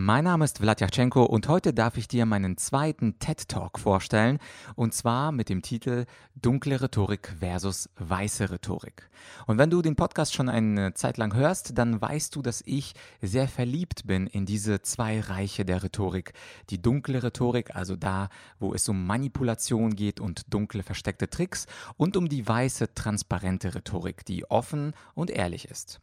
Mein Name ist Vladyachenko und heute darf ich dir meinen zweiten TED Talk vorstellen und zwar mit dem Titel Dunkle Rhetorik versus weiße Rhetorik. Und wenn du den Podcast schon eine Zeit lang hörst, dann weißt du, dass ich sehr verliebt bin in diese zwei Reiche der Rhetorik. Die dunkle Rhetorik, also da, wo es um Manipulation geht und dunkle versteckte Tricks und um die weiße transparente Rhetorik, die offen und ehrlich ist.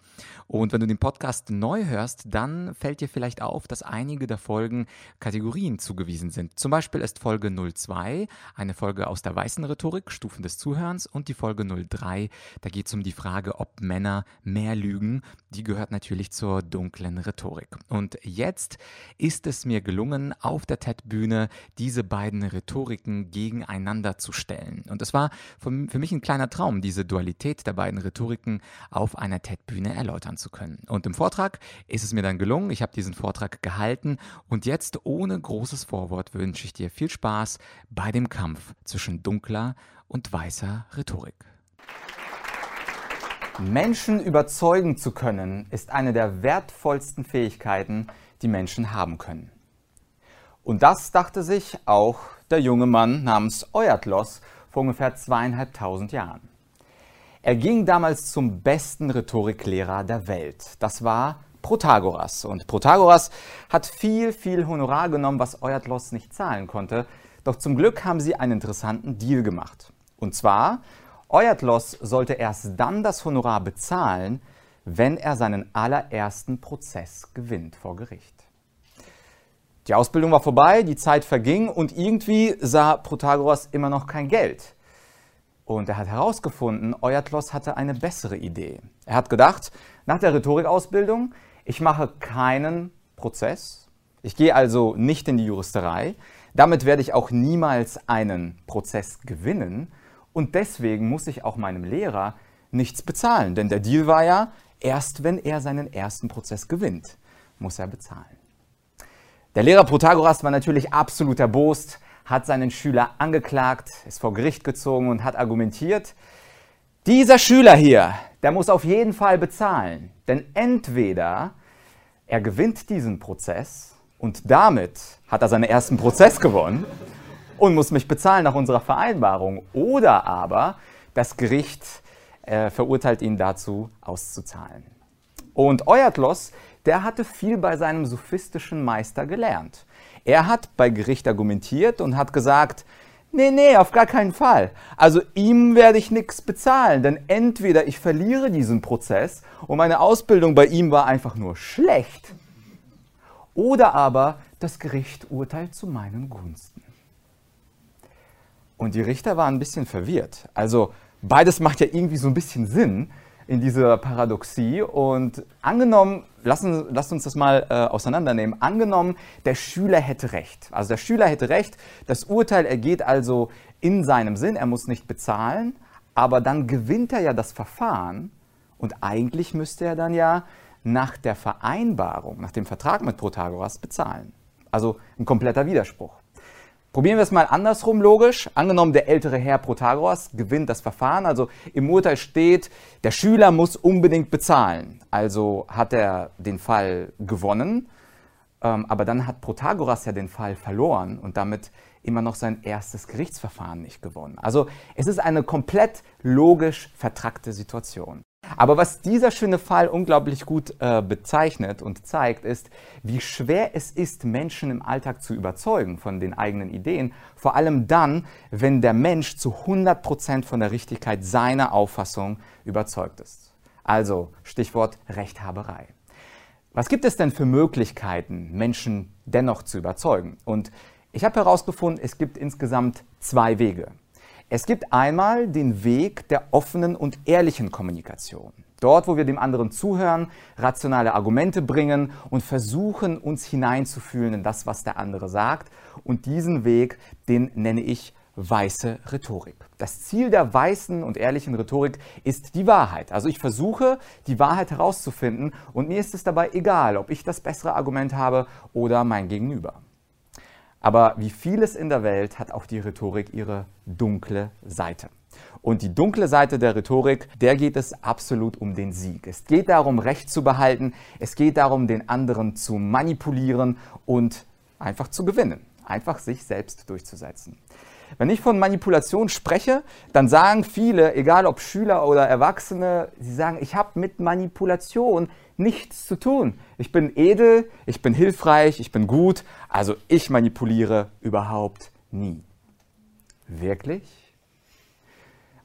Und wenn du den Podcast neu hörst, dann fällt dir vielleicht auf, dass einige der Folgen Kategorien zugewiesen sind. Zum Beispiel ist Folge 02 eine Folge aus der weißen Rhetorik, Stufen des Zuhörens, und die Folge 03, da geht es um die Frage, ob Männer mehr lügen. Die gehört natürlich zur dunklen Rhetorik. Und jetzt ist es mir gelungen, auf der TED-Bühne diese beiden Rhetoriken gegeneinander zu stellen. Und es war für mich ein kleiner Traum, diese Dualität der beiden Rhetoriken auf einer TED-Bühne erläutern zu können. Und im Vortrag ist es mir dann gelungen. Ich habe diesen Vortrag gehalten und jetzt ohne großes Vorwort wünsche ich dir viel Spaß bei dem Kampf zwischen dunkler und weißer Rhetorik. Menschen überzeugen zu können, ist eine der wertvollsten Fähigkeiten, die Menschen haben können. Und das dachte sich auch der junge Mann namens Euatlos vor ungefähr zweieinhalbtausend Jahren. Er ging damals zum besten Rhetoriklehrer der Welt. Das war Protagoras. Und Protagoras hat viel, viel Honorar genommen, was Euatlos nicht zahlen konnte. Doch zum Glück haben sie einen interessanten Deal gemacht. Und zwar, Euatlos sollte erst dann das Honorar bezahlen, wenn er seinen allerersten Prozess gewinnt vor Gericht. Die Ausbildung war vorbei, die Zeit verging und irgendwie sah Protagoras immer noch kein Geld. Und er hat herausgefunden, Euatlos hatte eine bessere Idee. Er hat gedacht, nach der Rhetorikausbildung, ich mache keinen Prozess. Ich gehe also nicht in die Juristerei. Damit werde ich auch niemals einen Prozess gewinnen. Und deswegen muss ich auch meinem Lehrer nichts bezahlen. Denn der Deal war ja, erst wenn er seinen ersten Prozess gewinnt, muss er bezahlen. Der Lehrer Protagoras war natürlich absolut erbost, hat seinen Schüler angeklagt, ist vor Gericht gezogen und hat argumentiert, dieser Schüler hier, der muss auf jeden Fall bezahlen. Denn entweder er gewinnt diesen Prozess und damit hat er seinen ersten Prozess gewonnen und muss mich bezahlen nach unserer Vereinbarung. Oder aber das Gericht äh, verurteilt ihn dazu, auszuzahlen. Und Euatlos, der hatte viel bei seinem sophistischen Meister gelernt. Er hat bei Gericht argumentiert und hat gesagt, Nee, nee, auf gar keinen Fall. Also ihm werde ich nichts bezahlen, denn entweder ich verliere diesen Prozess und meine Ausbildung bei ihm war einfach nur schlecht, oder aber das Gericht urteilt zu meinen Gunsten. Und die Richter waren ein bisschen verwirrt. Also beides macht ja irgendwie so ein bisschen Sinn, in dieser Paradoxie. Und angenommen, lassen, lasst uns das mal äh, auseinandernehmen. Angenommen, der Schüler hätte recht. Also der Schüler hätte recht. Das Urteil ergeht also in seinem Sinn. Er muss nicht bezahlen. Aber dann gewinnt er ja das Verfahren. Und eigentlich müsste er dann ja nach der Vereinbarung, nach dem Vertrag mit Protagoras bezahlen. Also ein kompletter Widerspruch. Probieren wir es mal andersrum logisch. Angenommen, der ältere Herr Protagoras gewinnt das Verfahren. Also im Urteil steht, der Schüler muss unbedingt bezahlen. Also hat er den Fall gewonnen. Ähm, aber dann hat Protagoras ja den Fall verloren und damit immer noch sein erstes Gerichtsverfahren nicht gewonnen. Also es ist eine komplett logisch vertrackte Situation. Aber was dieser schöne Fall unglaublich gut äh, bezeichnet und zeigt, ist, wie schwer es ist, Menschen im Alltag zu überzeugen von den eigenen Ideen, vor allem dann, wenn der Mensch zu 100% von der Richtigkeit seiner Auffassung überzeugt ist. Also Stichwort Rechthaberei. Was gibt es denn für Möglichkeiten, Menschen dennoch zu überzeugen? Und ich habe herausgefunden, es gibt insgesamt zwei Wege. Es gibt einmal den Weg der offenen und ehrlichen Kommunikation. Dort, wo wir dem anderen zuhören, rationale Argumente bringen und versuchen, uns hineinzufühlen in das, was der andere sagt. Und diesen Weg, den nenne ich weiße Rhetorik. Das Ziel der weißen und ehrlichen Rhetorik ist die Wahrheit. Also ich versuche, die Wahrheit herauszufinden und mir ist es dabei egal, ob ich das bessere Argument habe oder mein Gegenüber. Aber wie vieles in der Welt hat auch die Rhetorik ihre dunkle Seite. Und die dunkle Seite der Rhetorik, der geht es absolut um den Sieg. Es geht darum, Recht zu behalten. Es geht darum, den anderen zu manipulieren und einfach zu gewinnen. Einfach sich selbst durchzusetzen. Wenn ich von Manipulation spreche, dann sagen viele, egal ob Schüler oder Erwachsene, sie sagen, ich habe mit Manipulation nichts zu tun. Ich bin edel, ich bin hilfreich, ich bin gut, also ich manipuliere überhaupt nie. Wirklich?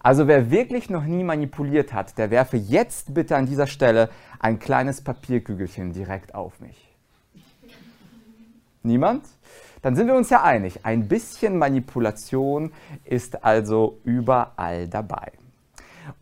Also wer wirklich noch nie manipuliert hat, der werfe jetzt bitte an dieser Stelle ein kleines Papierkügelchen direkt auf mich. Niemand? Dann sind wir uns ja einig, ein bisschen Manipulation ist also überall dabei.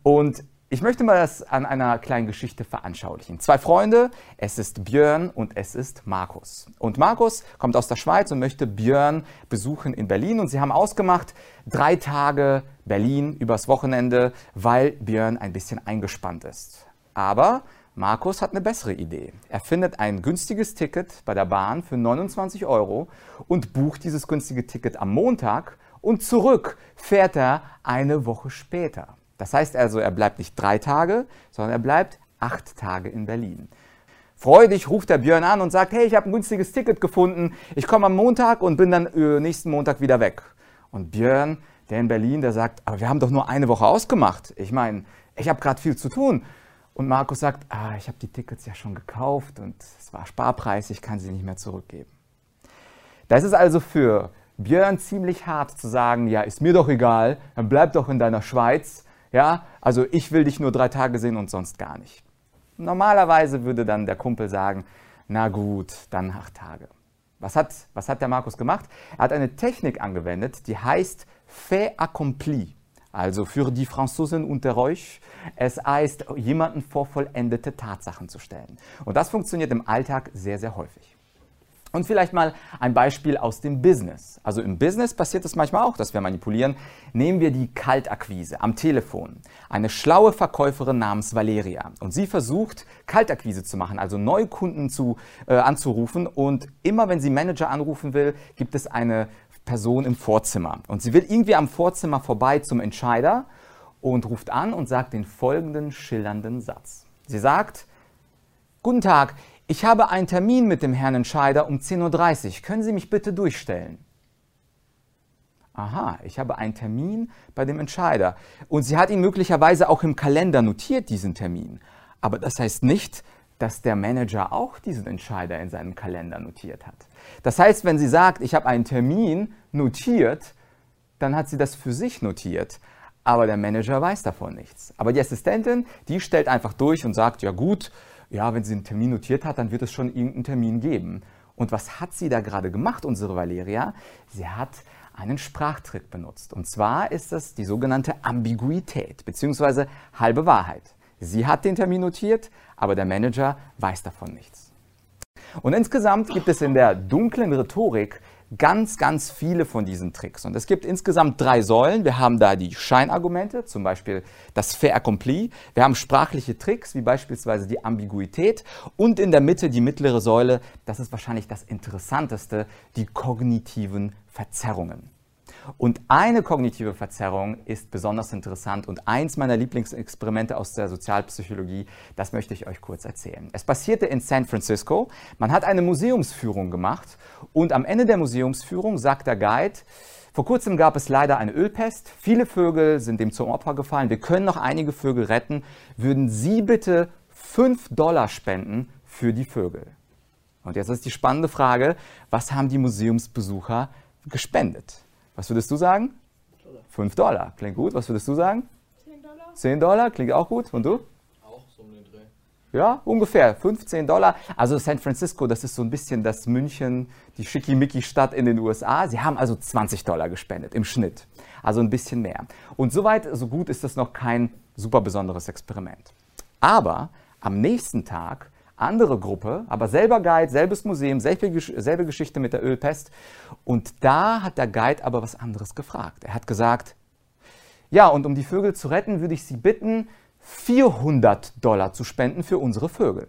Und ich möchte mal das an einer kleinen Geschichte veranschaulichen. Zwei Freunde, es ist Björn und es ist Markus. Und Markus kommt aus der Schweiz und möchte Björn besuchen in Berlin. Und sie haben ausgemacht, drei Tage Berlin übers Wochenende, weil Björn ein bisschen eingespannt ist. Aber Markus hat eine bessere Idee. Er findet ein günstiges Ticket bei der Bahn für 29 Euro und bucht dieses günstige Ticket am Montag und zurück fährt er eine Woche später. Das heißt also, er bleibt nicht drei Tage, sondern er bleibt acht Tage in Berlin. Freudig ruft der Björn an und sagt, hey, ich habe ein günstiges Ticket gefunden, ich komme am Montag und bin dann äh, nächsten Montag wieder weg. Und Björn, der in Berlin, der sagt, aber wir haben doch nur eine Woche ausgemacht. Ich meine, ich habe gerade viel zu tun. Und Markus sagt, ah, ich habe die Tickets ja schon gekauft und es war Sparpreis, ich kann sie nicht mehr zurückgeben. Das ist also für Björn ziemlich hart zu sagen, ja, ist mir doch egal, dann bleib doch in deiner Schweiz ja, also ich will dich nur drei Tage sehen und sonst gar nicht. Normalerweise würde dann der Kumpel sagen, na gut, dann acht Tage. Was hat, was hat der Markus gemacht? Er hat eine Technik angewendet, die heißt fait accompli. Also für die Franzosen unter euch, es heißt, jemanden vor vollendete Tatsachen zu stellen. Und das funktioniert im Alltag sehr, sehr häufig. Und vielleicht mal ein Beispiel aus dem Business. Also im Business passiert es manchmal auch, dass wir manipulieren. Nehmen wir die Kaltakquise am Telefon. Eine schlaue Verkäuferin namens Valeria. Und sie versucht, Kaltakquise zu machen, also neue Kunden zu, äh, anzurufen. Und immer wenn sie Manager anrufen will, gibt es eine Person im Vorzimmer. Und sie will irgendwie am Vorzimmer vorbei zum Entscheider und ruft an und sagt den folgenden schillernden Satz. Sie sagt, Guten Tag, ich habe einen Termin mit dem Herrn Entscheider um 10.30 Uhr. Können Sie mich bitte durchstellen? Aha, ich habe einen Termin bei dem Entscheider. Und sie hat ihn möglicherweise auch im Kalender notiert, diesen Termin. Aber das heißt nicht, dass der Manager auch diesen Entscheider in seinem Kalender notiert hat. Das heißt, wenn sie sagt, ich habe einen Termin notiert, dann hat sie das für sich notiert. Aber der Manager weiß davon nichts. Aber die Assistentin, die stellt einfach durch und sagt, ja gut, ja, wenn sie einen Termin notiert hat, dann wird es schon irgendeinen Termin geben. Und was hat sie da gerade gemacht, unsere Valeria? Sie hat einen Sprachtrick benutzt. Und zwar ist das die sogenannte Ambiguität bzw. halbe Wahrheit. Sie hat den Termin notiert, aber der Manager weiß davon nichts. Und insgesamt gibt es in der dunklen Rhetorik ganz, ganz viele von diesen Tricks. Und es gibt insgesamt drei Säulen. Wir haben da die Scheinargumente, zum Beispiel das Fait accompli. Wir haben sprachliche Tricks, wie beispielsweise die Ambiguität. Und in der Mitte die mittlere Säule, das ist wahrscheinlich das Interessanteste, die kognitiven Verzerrungen. Und eine kognitive Verzerrung ist besonders interessant und eins meiner Lieblingsexperimente aus der Sozialpsychologie, das möchte ich euch kurz erzählen. Es passierte in San Francisco. Man hat eine Museumsführung gemacht und am Ende der Museumsführung sagt der Guide, vor kurzem gab es leider eine Ölpest. Viele Vögel sind dem zum Opfer gefallen. Wir können noch einige Vögel retten. Würden Sie bitte 5 Dollar spenden für die Vögel? Und jetzt ist die spannende Frage, was haben die Museumsbesucher gespendet? Was würdest du sagen? 5 Dollar. Klingt gut. Was würdest du sagen? 10 Dollar. 10 Dollar, klingt auch gut. Und du? Auch so um den Dreh. Ja, ungefähr 15 Dollar. Also San Francisco, das ist so ein bisschen das München, die Schickimicki-Stadt in den USA. Sie haben also 20 Dollar gespendet im Schnitt. Also ein bisschen mehr. Und soweit, so gut ist das noch kein super besonderes Experiment. Aber am nächsten Tag andere Gruppe, aber selber Guide, selbes Museum, selbe, selbe Geschichte mit der Ölpest. Und da hat der Guide aber was anderes gefragt. Er hat gesagt, ja, und um die Vögel zu retten, würde ich Sie bitten, 400 Dollar zu spenden für unsere Vögel.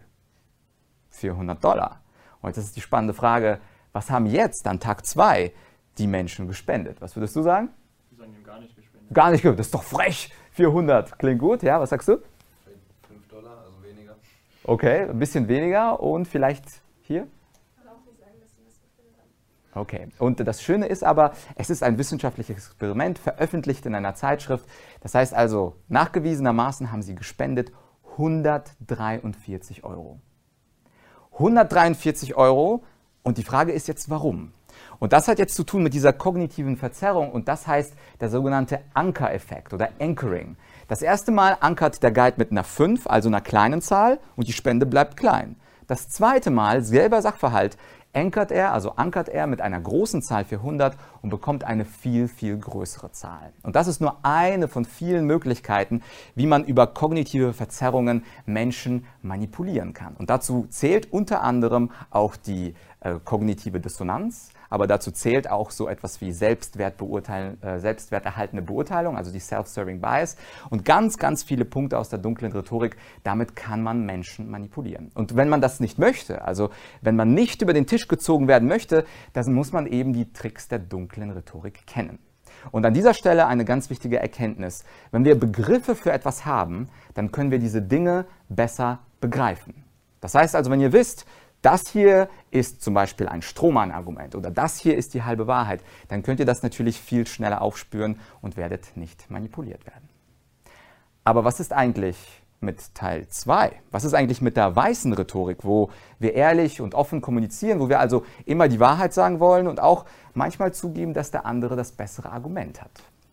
400 Dollar. Und jetzt ist die spannende Frage, was haben jetzt an Tag 2 die Menschen gespendet? Was würdest du sagen? Die sagen, die haben gar nicht gespendet. Gar nicht gut, das ist doch frech. 400 klingt gut, ja, was sagst du? 5 Dollar, also weniger. Okay, ein bisschen weniger und vielleicht hier? Okay, und das Schöne ist aber, es ist ein wissenschaftliches Experiment, veröffentlicht in einer Zeitschrift. Das heißt also, nachgewiesenermaßen haben sie gespendet 143 Euro. 143 Euro und die Frage ist jetzt, warum? Und das hat jetzt zu tun mit dieser kognitiven Verzerrung und das heißt der sogenannte Anker-Effekt oder Anchoring. Das erste Mal ankert der Guide mit einer 5, also einer kleinen Zahl und die Spende bleibt klein. Das zweite Mal, selber Sachverhalt, ankert er, also ankert er mit einer großen Zahl 400 und bekommt eine viel, viel größere Zahl. Und das ist nur eine von vielen Möglichkeiten, wie man über kognitive Verzerrungen Menschen manipulieren kann. Und dazu zählt unter anderem auch die äh, kognitive Dissonanz, aber dazu zählt auch so etwas wie Selbstwertbeurteilen, äh, selbstwerterhaltende Beurteilung, also die Self-Serving Bias und ganz, ganz viele Punkte aus der dunklen Rhetorik. Damit kann man Menschen manipulieren. Und wenn man das nicht möchte, also wenn man nicht über den Tisch gezogen werden möchte, dann muss man eben die Tricks der dunklen Rhetorik kennen. Und an dieser Stelle eine ganz wichtige Erkenntnis. Wenn wir Begriffe für etwas haben, dann können wir diese Dinge besser begreifen. Das heißt also, wenn ihr wisst, das hier ist zum Beispiel ein Strohmann-Argument oder das hier ist die halbe Wahrheit, dann könnt ihr das natürlich viel schneller aufspüren und werdet nicht manipuliert werden. Aber was ist eigentlich mit Teil 2? Was ist eigentlich mit der weißen Rhetorik, wo wir ehrlich und offen kommunizieren, wo wir also immer die Wahrheit sagen wollen und auch manchmal zugeben, dass der andere das bessere Argument hat?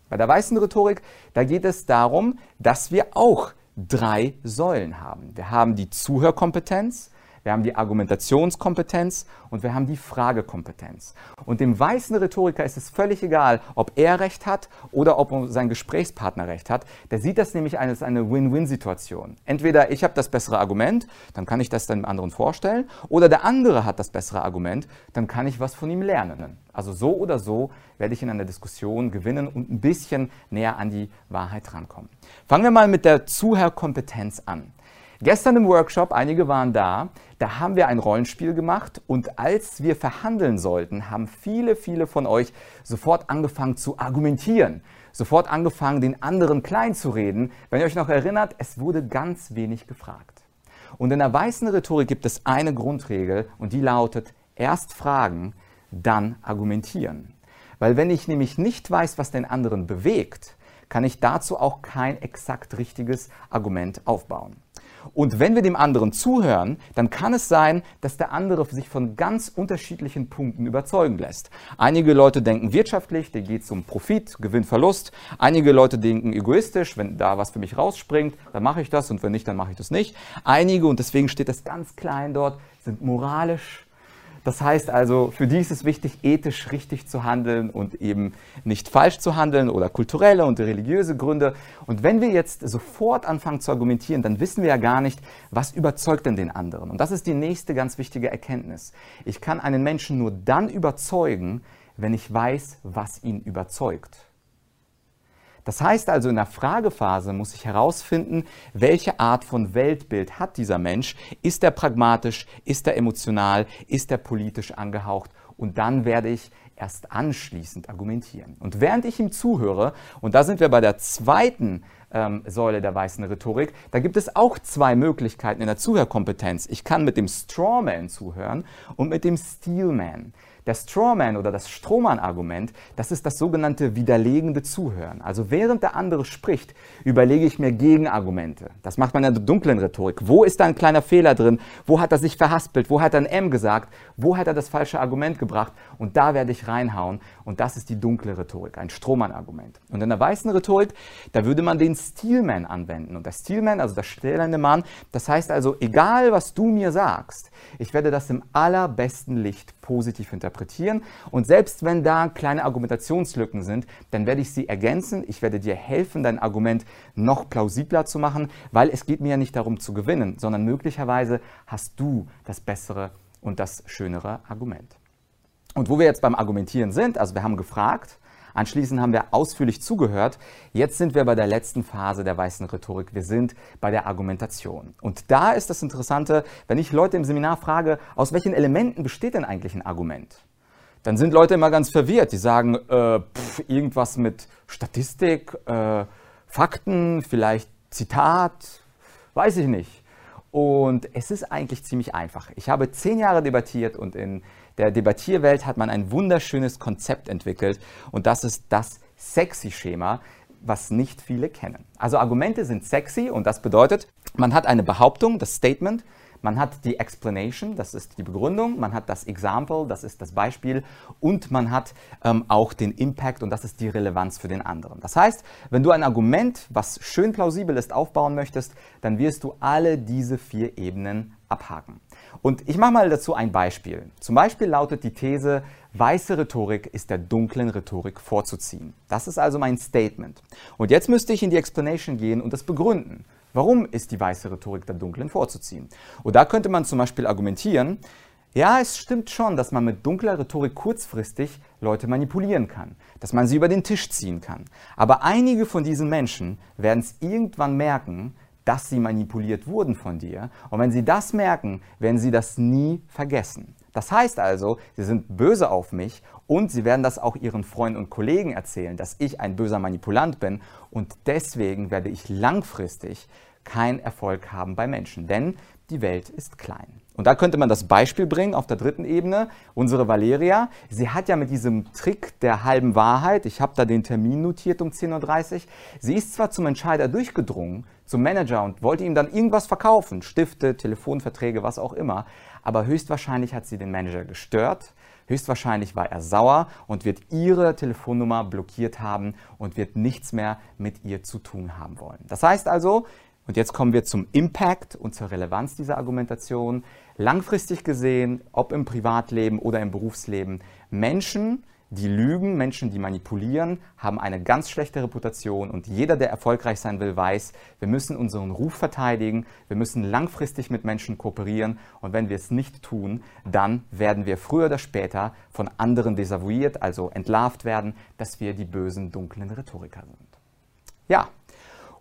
Bei der weißen Rhetorik, da geht es darum, dass wir auch drei Säulen haben. Wir haben die Zuhörkompetenz, wir haben die Argumentationskompetenz und wir haben die Fragekompetenz. Und dem weißen Rhetoriker ist es völlig egal, ob er recht hat oder ob sein Gesprächspartner recht hat. Der sieht das nämlich als eine Win-Win-Situation. Entweder ich habe das bessere Argument, dann kann ich das dem anderen vorstellen, oder der andere hat das bessere Argument, dann kann ich was von ihm lernen. Also so oder so werde ich in einer Diskussion gewinnen und ein bisschen näher an die Wahrheit rankommen. Fangen wir mal mit der Zuhörkompetenz an. Gestern im Workshop, einige waren da, da haben wir ein Rollenspiel gemacht und als wir verhandeln sollten, haben viele, viele von euch sofort angefangen zu argumentieren, sofort angefangen, den anderen klein zu reden. Wenn ihr euch noch erinnert, es wurde ganz wenig gefragt. Und in der weißen Rhetorik gibt es eine Grundregel und die lautet, erst fragen, dann argumentieren. Weil wenn ich nämlich nicht weiß, was den anderen bewegt, kann ich dazu auch kein exakt richtiges Argument aufbauen. Und wenn wir dem anderen zuhören, dann kann es sein, dass der andere sich von ganz unterschiedlichen Punkten überzeugen lässt. Einige Leute denken wirtschaftlich, da geht es um Profit, Gewinn, Verlust. Einige Leute denken egoistisch, wenn da was für mich rausspringt, dann mache ich das und wenn nicht, dann mache ich das nicht. Einige, und deswegen steht das ganz klein dort, sind moralisch das heißt also, für die ist es wichtig, ethisch richtig zu handeln und eben nicht falsch zu handeln oder kulturelle und religiöse Gründe. Und wenn wir jetzt sofort anfangen zu argumentieren, dann wissen wir ja gar nicht, was überzeugt denn den anderen. Und das ist die nächste ganz wichtige Erkenntnis. Ich kann einen Menschen nur dann überzeugen, wenn ich weiß, was ihn überzeugt. Das heißt also, in der Fragephase muss ich herausfinden, welche Art von Weltbild hat dieser Mensch. Ist er pragmatisch? Ist er emotional? Ist er politisch angehaucht? Und dann werde ich erst anschließend argumentieren. Und während ich ihm zuhöre, und da sind wir bei der zweiten ähm, Säule der weißen Rhetorik, da gibt es auch zwei Möglichkeiten in der Zuhörkompetenz. Ich kann mit dem Strawman zuhören und mit dem Steelman. Der Strawman oder das Strohmann-Argument, das ist das sogenannte widerlegende Zuhören. Also während der andere spricht, überlege ich mir Gegenargumente. Das macht man in der dunklen Rhetorik. Wo ist da ein kleiner Fehler drin? Wo hat er sich verhaspelt? Wo hat er ein M gesagt? Wo hat er das falsche Argument gebracht? Und da werde ich reinhauen. Und das ist die dunkle Rhetorik, ein Strohmann-Argument. Und in der weißen Rhetorik, da würde man den Steelman anwenden. Und der Steelman, also der stählende Mann, das heißt also, egal was du mir sagst, ich werde das im allerbesten Licht positiv interpretieren. Und selbst wenn da kleine Argumentationslücken sind, dann werde ich sie ergänzen. Ich werde dir helfen, dein Argument noch plausibler zu machen, weil es geht mir ja nicht darum zu gewinnen, sondern möglicherweise hast du das bessere und das schönere Argument. Und wo wir jetzt beim Argumentieren sind, also wir haben gefragt, Anschließend haben wir ausführlich zugehört. Jetzt sind wir bei der letzten Phase der weißen Rhetorik. Wir sind bei der Argumentation. Und da ist das Interessante, wenn ich Leute im Seminar frage, aus welchen Elementen besteht denn eigentlich ein Argument? Dann sind Leute immer ganz verwirrt. Die sagen, äh, pff, irgendwas mit Statistik, äh, Fakten, vielleicht Zitat, weiß ich nicht. Und es ist eigentlich ziemlich einfach. Ich habe zehn Jahre debattiert und in der Debattierwelt hat man ein wunderschönes Konzept entwickelt und das ist das Sexy-Schema, was nicht viele kennen. Also Argumente sind sexy und das bedeutet, man hat eine Behauptung, das Statement, man hat die Explanation, das ist die Begründung, man hat das Example, das ist das Beispiel und man hat ähm, auch den Impact und das ist die Relevanz für den anderen. Das heißt, wenn du ein Argument, was schön plausibel ist, aufbauen möchtest, dann wirst du alle diese vier Ebenen abhaken. Und ich mache mal dazu ein Beispiel. Zum Beispiel lautet die These, weiße Rhetorik ist der dunklen Rhetorik vorzuziehen. Das ist also mein Statement. Und jetzt müsste ich in die Explanation gehen und das begründen. Warum ist die weiße Rhetorik der dunklen vorzuziehen? Und da könnte man zum Beispiel argumentieren, ja, es stimmt schon, dass man mit dunkler Rhetorik kurzfristig Leute manipulieren kann, dass man sie über den Tisch ziehen kann. Aber einige von diesen Menschen werden es irgendwann merken, dass sie manipuliert wurden von dir. Und wenn sie das merken, werden sie das nie vergessen. Das heißt also, sie sind böse auf mich und sie werden das auch ihren Freunden und Kollegen erzählen, dass ich ein böser Manipulant bin und deswegen werde ich langfristig keinen Erfolg haben bei Menschen, denn die Welt ist klein. Und da könnte man das Beispiel bringen auf der dritten Ebene. Unsere Valeria, sie hat ja mit diesem Trick der halben Wahrheit, ich habe da den Termin notiert um 10.30 Uhr, sie ist zwar zum Entscheider durchgedrungen, zum Manager und wollte ihm dann irgendwas verkaufen, Stifte, Telefonverträge, was auch immer, aber höchstwahrscheinlich hat sie den Manager gestört, höchstwahrscheinlich war er sauer und wird ihre Telefonnummer blockiert haben und wird nichts mehr mit ihr zu tun haben wollen. Das heißt also, und jetzt kommen wir zum Impact und zur Relevanz dieser Argumentation. Langfristig gesehen, ob im Privatleben oder im Berufsleben, Menschen, die lügen, Menschen, die manipulieren, haben eine ganz schlechte Reputation und jeder, der erfolgreich sein will, weiß, wir müssen unseren Ruf verteidigen, wir müssen langfristig mit Menschen kooperieren und wenn wir es nicht tun, dann werden wir früher oder später von anderen desavouiert, also entlarvt werden, dass wir die bösen, dunklen Rhetoriker sind. Ja,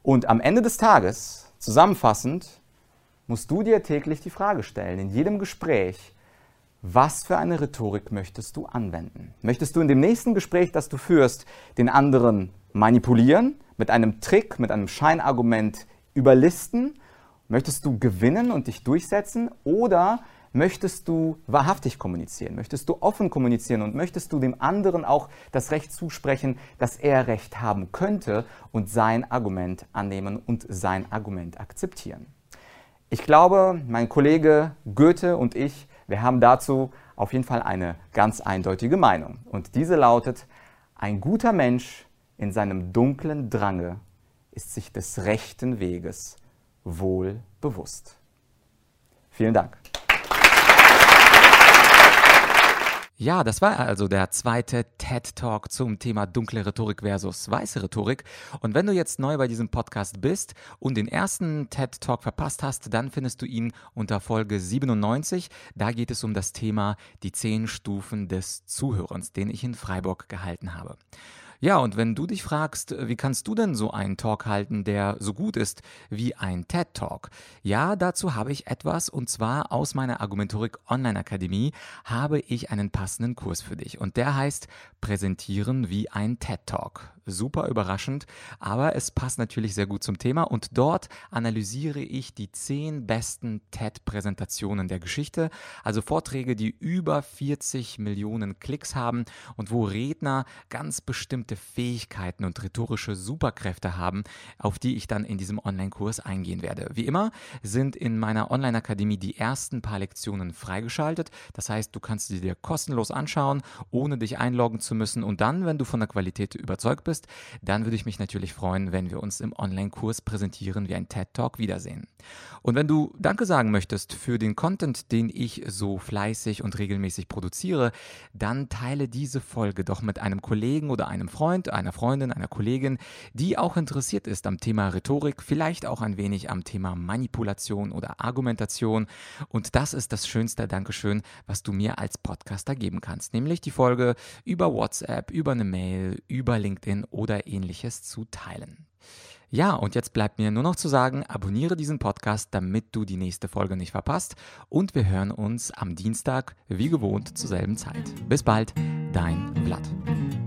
und am Ende des Tages, zusammenfassend, musst du dir täglich die Frage stellen, in jedem Gespräch, was für eine Rhetorik möchtest du anwenden? Möchtest du in dem nächsten Gespräch, das du führst, den anderen manipulieren, mit einem Trick, mit einem Scheinargument überlisten? Möchtest du gewinnen und dich durchsetzen? Oder Möchtest du wahrhaftig kommunizieren? Möchtest du offen kommunizieren und möchtest du dem anderen auch das Recht zusprechen, dass er Recht haben könnte und sein Argument annehmen und sein Argument akzeptieren? Ich glaube, mein Kollege Goethe und ich, wir haben dazu auf jeden Fall eine ganz eindeutige Meinung. Und diese lautet, ein guter Mensch in seinem dunklen Drange ist sich des rechten Weges wohl bewusst. Vielen Dank. Ja, das war also der zweite TED Talk zum Thema dunkle Rhetorik versus weiße Rhetorik. Und wenn du jetzt neu bei diesem Podcast bist und den ersten TED Talk verpasst hast, dann findest du ihn unter Folge 97. Da geht es um das Thema die zehn Stufen des Zuhörens, den ich in Freiburg gehalten habe. Ja, und wenn du dich fragst, wie kannst du denn so einen Talk halten, der so gut ist wie ein TED Talk? Ja, dazu habe ich etwas und zwar aus meiner Argumentorik Online Akademie habe ich einen passenden Kurs für dich und der heißt Präsentieren wie ein TED Talk super überraschend, aber es passt natürlich sehr gut zum Thema und dort analysiere ich die zehn besten TED-Präsentationen der Geschichte, also Vorträge, die über 40 Millionen Klicks haben und wo Redner ganz bestimmte Fähigkeiten und rhetorische Superkräfte haben, auf die ich dann in diesem Online-Kurs eingehen werde. Wie immer sind in meiner Online-Akademie die ersten paar Lektionen freigeschaltet, das heißt, du kannst sie dir kostenlos anschauen, ohne dich einloggen zu müssen und dann, wenn du von der Qualität überzeugt bist, bist, dann würde ich mich natürlich freuen, wenn wir uns im Online-Kurs präsentieren wie ein TED Talk wiedersehen. Und wenn du Danke sagen möchtest für den Content, den ich so fleißig und regelmäßig produziere, dann teile diese Folge doch mit einem Kollegen oder einem Freund, einer Freundin, einer Kollegin, die auch interessiert ist am Thema Rhetorik, vielleicht auch ein wenig am Thema Manipulation oder Argumentation. Und das ist das schönste Dankeschön, was du mir als Podcaster geben kannst, nämlich die Folge über WhatsApp, über eine Mail, über LinkedIn oder ähnliches zu teilen. Ja, und jetzt bleibt mir nur noch zu sagen, abonniere diesen Podcast, damit du die nächste Folge nicht verpasst. Und wir hören uns am Dienstag, wie gewohnt, zur selben Zeit. Bis bald, dein Vlad.